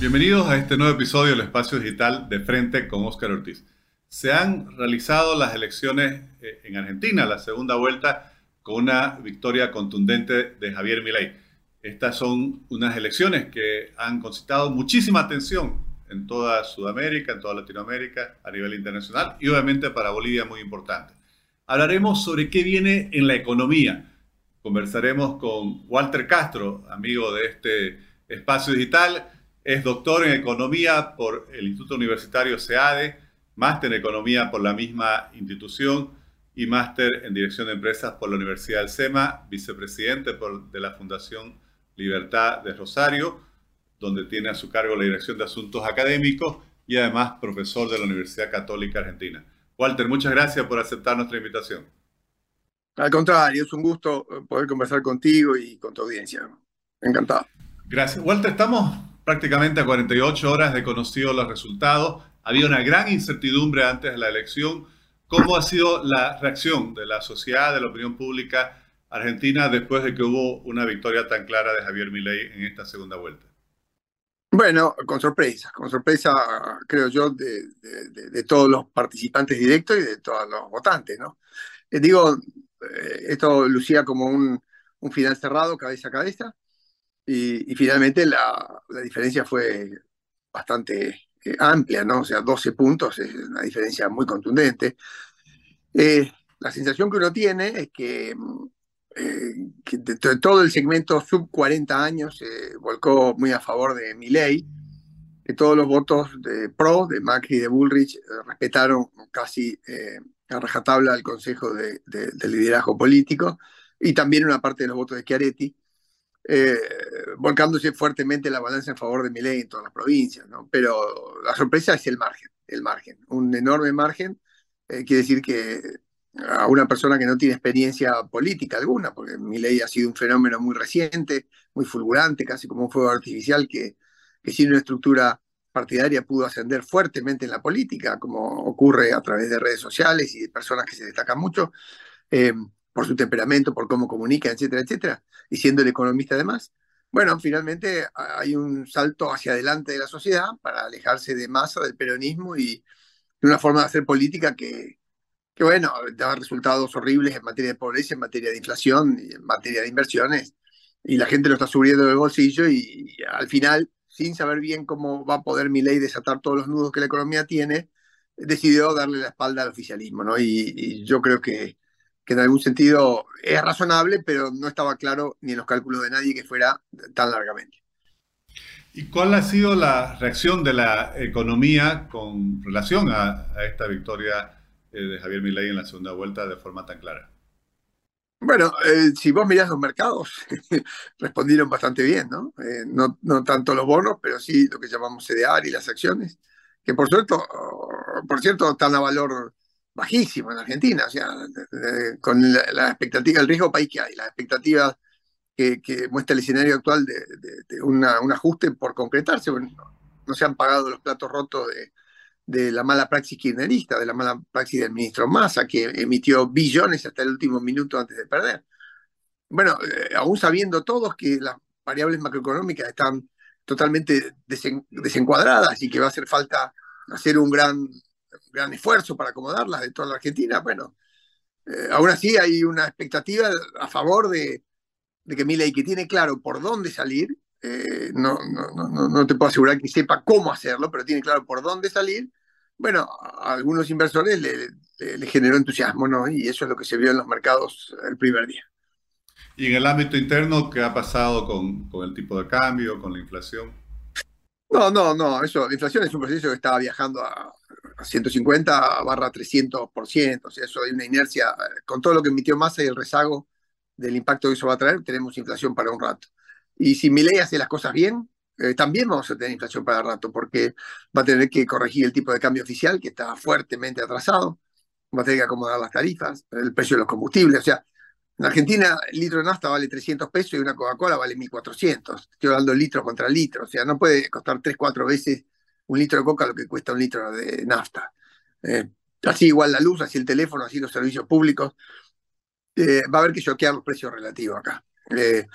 Bienvenidos a este nuevo episodio del Espacio Digital de Frente con Óscar Ortiz. Se han realizado las elecciones eh, en Argentina, la segunda vuelta, con una victoria contundente de Javier Milei. Estas son unas elecciones que han concitado muchísima atención en toda Sudamérica, en toda Latinoamérica, a nivel internacional y obviamente para Bolivia muy importante. Hablaremos sobre qué viene en la economía. Conversaremos con Walter Castro, amigo de este espacio digital es doctor en economía por el Instituto Universitario SEADE, máster en economía por la misma institución y máster en dirección de empresas por la Universidad del SEMA, vicepresidente de la Fundación Libertad de Rosario, donde tiene a su cargo la dirección de asuntos académicos y además profesor de la Universidad Católica Argentina. Walter, muchas gracias por aceptar nuestra invitación. Al contrario, es un gusto poder conversar contigo y con tu audiencia. Encantado. Gracias. Walter, estamos prácticamente a 48 horas de conocido los resultados. Había una gran incertidumbre antes de la elección. ¿Cómo ha sido la reacción de la sociedad, de la opinión pública argentina después de que hubo una victoria tan clara de Javier Milei en esta segunda vuelta? Bueno, con sorpresa, con sorpresa, creo yo, de, de, todos los participantes directos y de todos los votantes, ¿no? Eh, digo, eh, esto lucía como un, un final cerrado, cabeza a cabeza, y, finalmente la, la, diferencia fue bastante eh, amplia, ¿no? O sea, 12 puntos es una diferencia muy contundente. Eh, la sensación que uno tiene es que, eh, de, todo el segmento sub 40 años se volcó muy a favor de Milley, que todos los votos de pro, de Macri y de Bullrich, respetaron casi a rajatabla el Consejo de Liderazgo Político, y también una parte de los votos de Chiaretti eh, volcándose fuertemente la balanza en favor de Milei en todas las provincias, ¿no? Pero la sorpresa es el margen, el margen, un enorme margen. Eh, quiere decir que a una persona que no tiene experiencia política alguna, porque Milei ha sido un fenómeno muy reciente, muy fulgurante, casi como un fuego artificial que, que sin una estructura partidaria pudo ascender fuertemente en la política, como ocurre a través de redes sociales y de personas que se destacan mucho. Eh, por su temperamento, por cómo comunica, etcétera, etcétera, y siendo el economista además. Bueno, finalmente hay un salto hacia adelante de la sociedad para alejarse de masa, del peronismo y de una forma de hacer política que, que bueno, daba resultados horribles en materia de pobreza, en materia de inflación y en materia de inversiones. Y la gente lo está subiendo del bolsillo y, al final, sin saber bien cómo va a poder mi ley desatar todos los nudos que la economía tiene, decidió darle la espalda al oficialismo, ¿no? y yo creo que que en algún sentido es razonable, pero no estaba claro ni en los cálculos de nadie que fuera tan largamente. ¿Y cuál ha sido la reacción de la economía con relación a, esta victoria eh, de Javier Milei en la segunda vuelta de forma tan clara? Bueno, eh, si vos mirás los mercados, respondieron bastante bien, ¿no? Eh, ¿no? ¿no? tanto los bonos, pero sí lo que llamamos CDR y las acciones, que por cierto, por cierto están a valor bajísimo en Argentina, o sea, con la, expectativa, el riesgo país que hay, las expectativas que, muestra el escenario actual de, un ajuste por concretarse, no se han pagado los platos rotos de, la mala praxis kirchnerista, de la mala praxis del ministro Massa, que emitió billones hasta el último minuto antes de perder. Bueno, eh, aún sabiendo todos que las variables macroeconómicas están totalmente desencuadradas y que va a hacer falta hacer un gran gran esfuerzo para acomodarlas de toda la Argentina, bueno, eh, aún así hay una expectativa a favor de, de que Milei, que tiene claro por dónde salir, eh, no, no, no, no, te puedo asegurar que sepa cómo hacerlo, pero tiene claro por dónde salir, bueno, a algunos inversores le, le, generó entusiasmo, ¿no? Y eso es lo que se vio en los mercados el primer día. ¿Y en el ámbito interno qué ha pasado con, con el tipo de cambio, con la inflación? No, no, no, eso, la inflación es un proceso que estaba viajando a, 150 barra 300%, o sea, eso hay una inercia, con todo lo que emitió Massa y el rezago del impacto que eso va a traer, tenemos inflación para un rato. Y si Milei hace las cosas bien, eh, también vamos a tener inflación para rato, porque va a tener que corregir el tipo de cambio oficial, que está fuertemente atrasado, va a tener que acomodar las tarifas, el precio de los combustibles, o sea, en Argentina el litro de nafta vale 300 pesos y una Coca-Cola vale 1.400. Estoy hablando litro contra litro, o sea, no puede costar 3, 4 veces un litro de coca lo que cuesta un litro de nafta. Eh, así igual la luz, así el teléfono, así los servicios públicos. Eh, va a haber que choquear los precios relativos acá. Eh,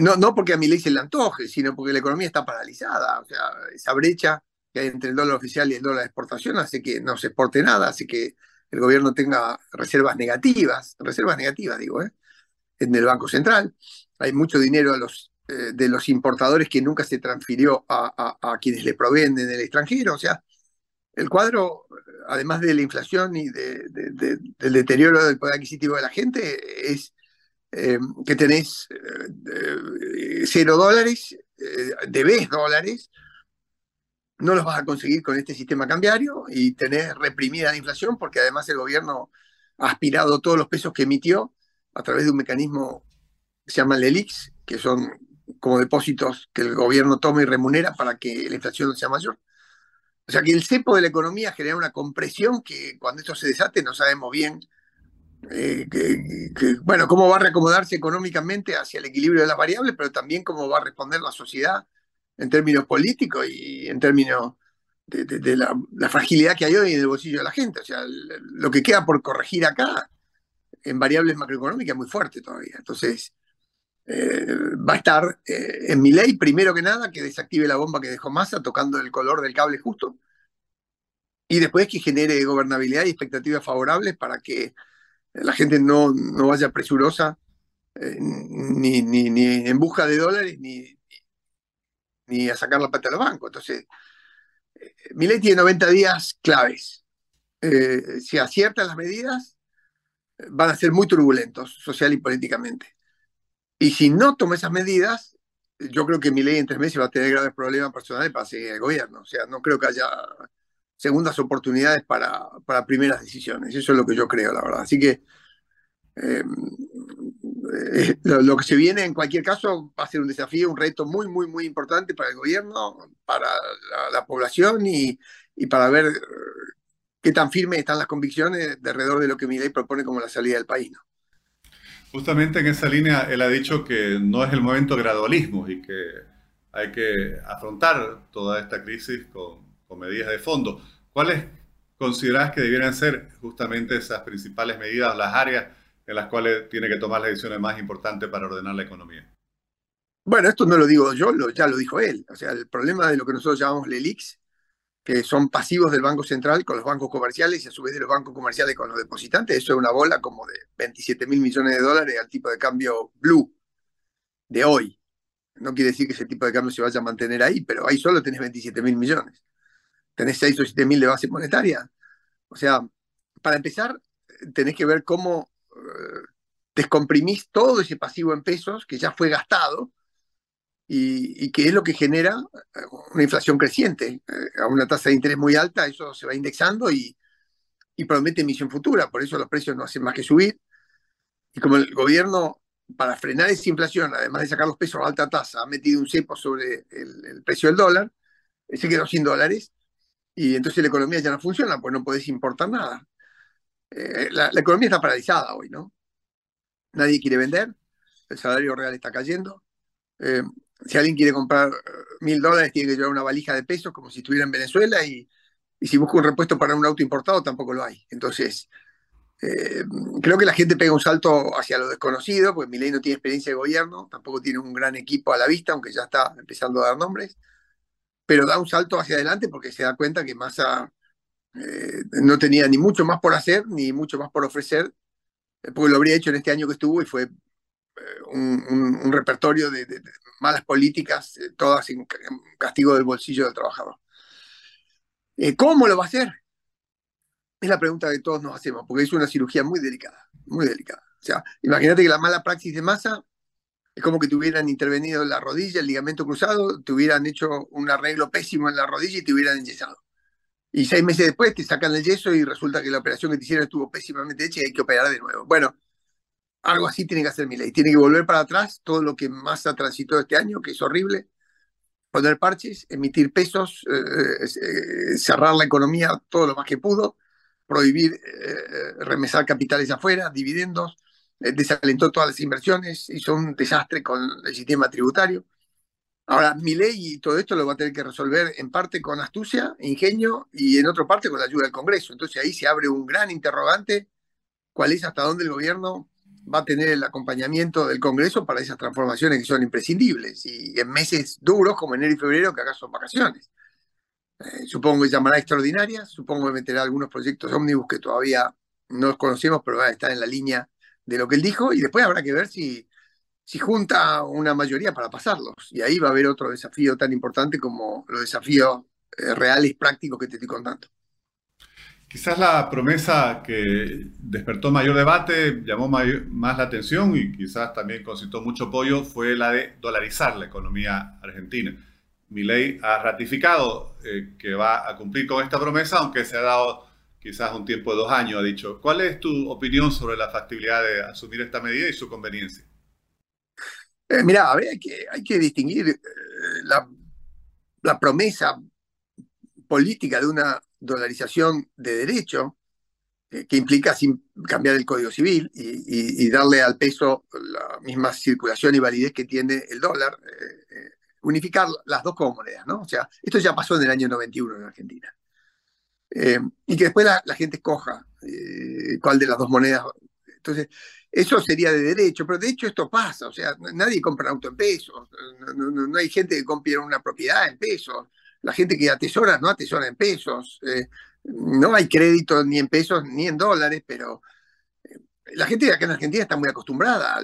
no, no porque a mi ley se le antoje, sino porque la economía está paralizada. O sea, esa brecha que hay entre el dólar oficial y el dólar de exportación hace que no se exporte nada, hace que el gobierno tenga reservas negativas, reservas negativas, digo, en el Banco Central. Hay mucho dinero de los, eh, de los importadores que nunca se transfirió a, a, quienes le proveen en el extranjero. O sea, el cuadro, además de la inflación y de, del deterioro del poder adquisitivo de la gente, es eh, que tenés eh, cero dólares, debes dólares, no los vas a conseguir con este sistema cambiario y tenés reprimida la inflación porque además el gobierno ha aspirado todos los pesos que emitió a través de un mecanismo que se llama LELIX, que son como depósitos que el gobierno toma y remunera para que la inflación sea mayor. O sea que el cepo de la economía genera una compresión que cuando esto se desate no sabemos bien eh, bueno, cómo va a reacomodarse económicamente hacia el equilibrio de las variables, pero también cómo va a responder la sociedad en términos políticos y en términos de, la, fragilidad que hay hoy en el bolsillo de la gente. O sea, lo que queda por corregir acá en variables macroeconómicas es muy fuerte todavía. Entonces, eh, va a estar eh, en mi ley, primero que nada, que desactive la bomba que dejó Massa tocando el color del cable justo. Y después que genere gobernabilidad y expectativas favorables para que la gente no, no vaya presurosa eh, ni, ni, ni, en busca de dólares ni, ni a sacar la pata a los bancos. Entonces, mi ley tiene 90 días claves. si acierta las medidas, van a ser muy turbulentos social y políticamente. Y si no toma esas medidas, yo creo que mi ley en tres meses va a tener graves problemas personales para seguir el gobierno. O sea, no creo que haya segundas oportunidades para, para primeras decisiones. Eso es lo que yo creo, la verdad. Así que eh, eh, lo, que se viene en cualquier caso va a ser un desafío, un reto muy, muy, muy importante para el gobierno, para la, población y, y, para ver eh, qué tan firmes están las convicciones de alrededor de lo que mi ley propone como la salida del país. ¿no? Justamente en esa línea, él ha dicho que no es el momento de gradualismo y que hay que afrontar toda esta crisis con, medidas de fondo. ¿Cuáles consideras que debieran ser justamente esas principales medidas, las áreas en las cuales tiene que tomar las decisiones más importantes para ordenar la economía? Bueno, esto no lo digo yo, ya lo dijo él. O sea, el problema de lo que nosotros llamamos LELIX que son pasivos del Banco Central con los bancos comerciales y a su vez de los bancos comerciales con los depositantes. Eso es una bola como de 27 mil millones de dólares al tipo de cambio blue de hoy. No quiere decir que ese tipo de cambio se vaya a mantener ahí, pero ahí solo tenés 27 mil millones. Tenés 6 o 7 mil de base monetaria. O sea, para empezar, tenés que ver cómo eh, descomprimís todo ese pasivo en pesos que ya fue gastado y, que es lo que genera eh, una inflación creciente. Eh, a una tasa de interés muy alta, eso se va indexando y, y promete emisión futura, por eso los precios no hacen más que subir. Y como el gobierno, para frenar esa inflación, además de sacar los pesos a alta tasa, ha metido un cepo sobre el, precio del dólar, se quedó sin dólares, y entonces la economía ya no funciona, pues no podés importar nada. Eh, la, economía está paralizada hoy, ¿no? Nadie quiere vender, el salario real está cayendo, eh, si alguien quiere comprar eh, mil dólares, tiene que llevar una valija de pesos como si estuviera en Venezuela y, y si busca un repuesto para un auto importado, tampoco lo hay. Entonces, eh, creo que la gente pega un salto hacia lo desconocido, porque Milei no tiene experiencia de gobierno, tampoco tiene un gran equipo a la vista, aunque ya está empezando a dar nombres, pero da un salto hacia adelante porque se da cuenta que Massa eh, no tenía ni mucho más por hacer, ni mucho más por ofrecer, porque lo habría hecho en este año que estuvo y fue un, repertorio de, malas políticas, eh, todas en castigo del bolsillo del trabajador. Eh, ¿Cómo lo va a hacer? Es la pregunta que todos nos hacemos, porque es una cirugía muy delicada, muy delicada. O sea, imagínate que la mala praxis de masa es como que te hubieran intervenido en la rodilla, el ligamento cruzado, te hubieran hecho un arreglo pésimo en la rodilla y te hubieran enyesado. Y seis meses después te sacan el yeso y resulta que la operación que te hicieron estuvo pésimamente hecha y hay que operar de nuevo. Bueno, algo así tiene que hacer mi ley. Tiene que volver para atrás todo lo que más ha transitado este año, que es horrible. Poner parches, emitir pesos, eh, eh, cerrar la economía todo lo más que pudo, prohibir eh, remesar capitales afuera, dividendos, desalentó todas las inversiones, hizo un desastre con el sistema tributario. Ahora, mi ley y todo esto lo va a tener que resolver en parte con astucia, ingenio y en otra parte con la ayuda del Congreso. Entonces ahí se abre un gran interrogante, cuál es hasta dónde el gobierno va a tener el acompañamiento del Congreso para esas transformaciones que son imprescindibles. Y en meses duros como enero y febrero, que acá son vacaciones. Eh, supongo que llamará extraordinarias, supongo que meterá algunos proyectos ómnibus que todavía no conocemos, pero van a estar en la línea de lo que él dijo. Y después habrá que ver si, si junta una mayoría para pasarlos. Y ahí va a haber otro desafío tan importante como los desafíos eh, reales, prácticos que te estoy contando. Quizás la promesa que despertó mayor debate, llamó más la atención y quizás también concitó mucho apoyo fue la de dolarizar la economía argentina. Milei ha ratificado eh, que va a cumplir con esta promesa, aunque se ha dado quizás un tiempo de dos años, ha dicho. ¿Cuál es tu opinión sobre la factibilidad de asumir esta medida y su conveniencia? Eh, mira, hay que, hay que distinguir eh, la promesa política de una dolarización de derecho, eh, que implica sin cambiar el Código Civil y, darle al peso la misma circulación y validez que tiene el dólar, eh, eh, unificar las dos como monedas, ¿no? O sea, esto ya pasó en el año 91 en Argentina. y que después la, gente escoja cuál de las dos monedas. Entonces, eso sería de derecho, pero de hecho esto pasa, o sea, nadie compra un auto en pesos, no, no hay gente que compre una propiedad en pesos, la gente que atesora no atesora en pesos, eh, no hay crédito ni en pesos ni en dólares, pero eh, la gente acá en Argentina está muy acostumbrada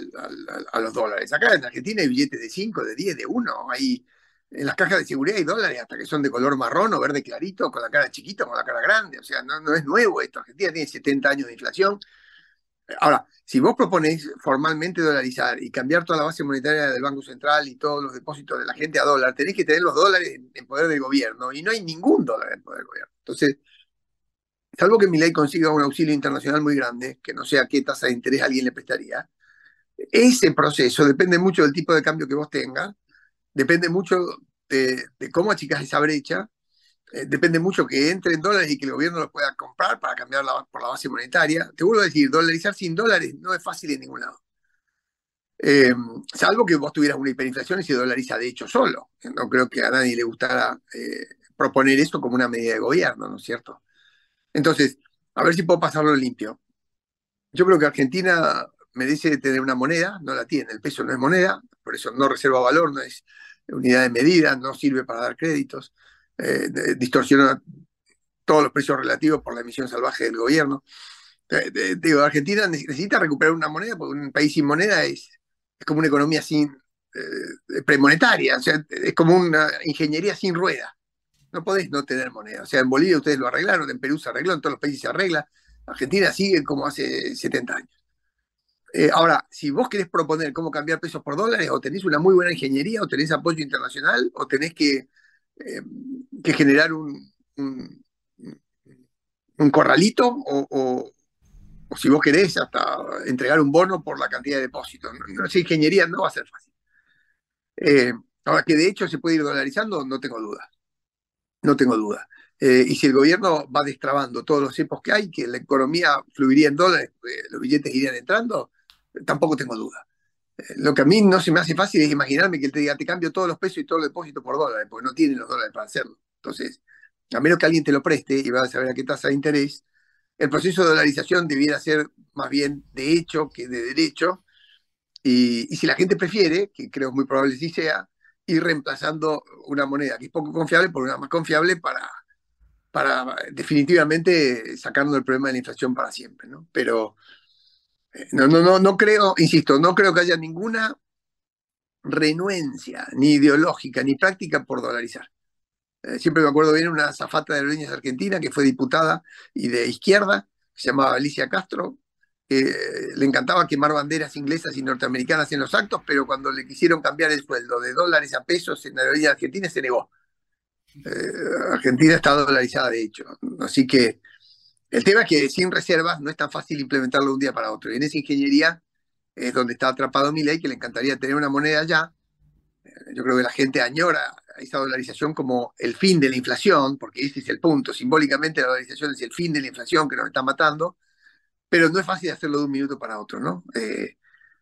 a, los dólares. Acá en Argentina hay billetes de 5, de 10, de 1, hay en las cajas de seguridad hay dólares hasta que son de color marrón o verde clarito, con la cara chiquita, con la cara grande. O sea, no es nuevo esto. Argentina tiene 70 años de inflación. Ahora, si vos proponés formalmente dolarizar y cambiar toda la base monetaria del Banco Central y todos los depósitos de la gente a dólar, tenés que tener los dólares en poder del gobierno y no hay ningún dólar en poder del gobierno. Entonces, salvo que mi ley consiga un auxilio internacional muy grande, que no sea qué tasa de interés alguien le prestaría, ese proceso depende mucho del tipo de cambio que vos tengas, depende mucho de, de cómo achicas esa brecha eh, depende mucho que entre en dólares y que el gobierno los pueda comprar para cambiar por la base monetaria. Te vuelvo a decir, dolarizar sin dólares no es fácil en ningún lado. Eh, salvo que vos tuvieras una hiperinflación y se dolariza de hecho solo. No creo que a nadie le gustara eh, proponer eso como una medida de gobierno, ¿no es cierto? Entonces, a ver si puedo pasarlo limpio. Yo creo que Argentina merece tener una moneda, no la tiene, el peso no es moneda, por eso no reserva valor, no es unidad de medida, no sirve para dar créditos eh, distorsiona todos los precios relativos por la emisión salvaje del gobierno. Eh, digo, Argentina necesita recuperar una moneda, porque un país sin moneda es, como una economía sin eh, premonetaria, o sea, es como una ingeniería sin rueda. No podés no tener moneda. O sea, en Bolivia ustedes lo arreglaron, en Perú se arregló, en todos los países se arregla. Argentina sigue como hace 70 años. Eh, ahora, si vos querés proponer cómo cambiar pesos por dólares, o tenés una muy buena ingeniería, o tenés apoyo internacional, o tenés que eh, que generar un, un, corralito o, si vos querés, hasta entregar un bono por la cantidad de depósitos. No, esa ingeniería no va a ser fácil. Eh, ahora que de hecho se puede ir dolarizando, no tengo duda. No tengo duda. Eh, y si el gobierno va destrabando todos los tiempos que hay, que la economía fluiría en dólares, los billetes irían entrando, tampoco tengo duda. Lo que a mí no se me hace fácil es imaginarme que él te diga, te cambio todos los pesos y todo el depósito por dólares, porque no tienen los dólares para hacerlo. Entonces, a menos que alguien te lo preste y va a saber a qué tasa de interés, el proceso de dolarización debiera ser más bien de hecho que de derecho. Y, si la gente prefiere, que creo muy probable sí sea, ir reemplazando una moneda que es poco confiable por una más confiable para, para definitivamente sacarnos el problema de la inflación para siempre. ¿no? Pero no, no, no, no creo, insisto, no creo que haya ninguna renuencia, ni ideológica, ni práctica por dolarizar. Eh, siempre me acuerdo bien una zafata de aerolíneas argentina que fue diputada y de izquierda, se llamaba Alicia Castro, que le encantaba quemar banderas inglesas y norteamericanas en los actos, pero cuando le quisieron cambiar el sueldo de dólares a pesos en la aerolínea argentina se negó. Eh, Argentina está dolarizada, de hecho. Así que el tema es que sin reservas no es tan fácil implementarlo de un día para otro. Y en esa ingeniería es donde está atrapado mi ley, que le encantaría tener una moneda ya. Eh, yo creo que la gente añora esa dolarización como el fin de la inflación, porque ese es el punto. Simbólicamente la dolarización es el fin de la inflación que nos está matando, pero no es fácil hacerlo de un minuto para otro, ¿no? Eh,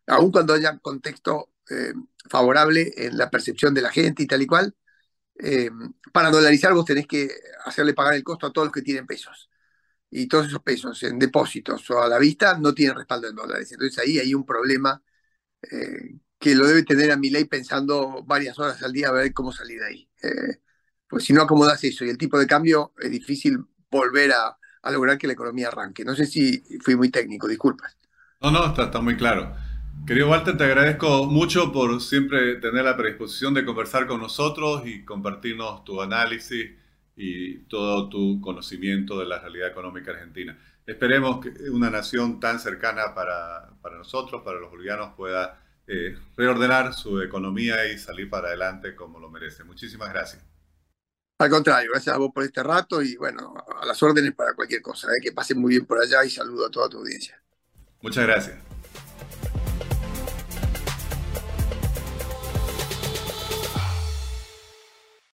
aun cuando haya contexto eh, favorable en la percepción de la gente y tal y cual, para dolarizar vos tenés que hacerle pagar el costo a todos los que tienen pesos. Y todos esos pesos en depósitos o a la vista no tienen respaldo en dólares. Entonces ahí hay un problema eh, que lo debe tener a mi ley pensando varias horas al día a ver cómo salir de ahí. Eh, pues si no acomodas eso y el tipo de cambio, es difícil volver a, lograr que la economía arranque. No sé si fui muy técnico, disculpas. No, no, está, está muy claro. Querido Walter, te agradezco mucho por siempre tener la predisposición de conversar con nosotros y compartirnos tu análisis y todo tu conocimiento de la realidad económica argentina. Esperemos que una nación tan cercana para, para nosotros, para los bolivianos, pueda eh, reordenar su economía y salir para adelante como lo merece. Muchísimas gracias. Al contrario, gracias a vos por este rato y bueno, a las órdenes para cualquier cosa. ¿eh? Que pasen muy bien por allá y saludo a toda tu audiencia. Muchas gracias.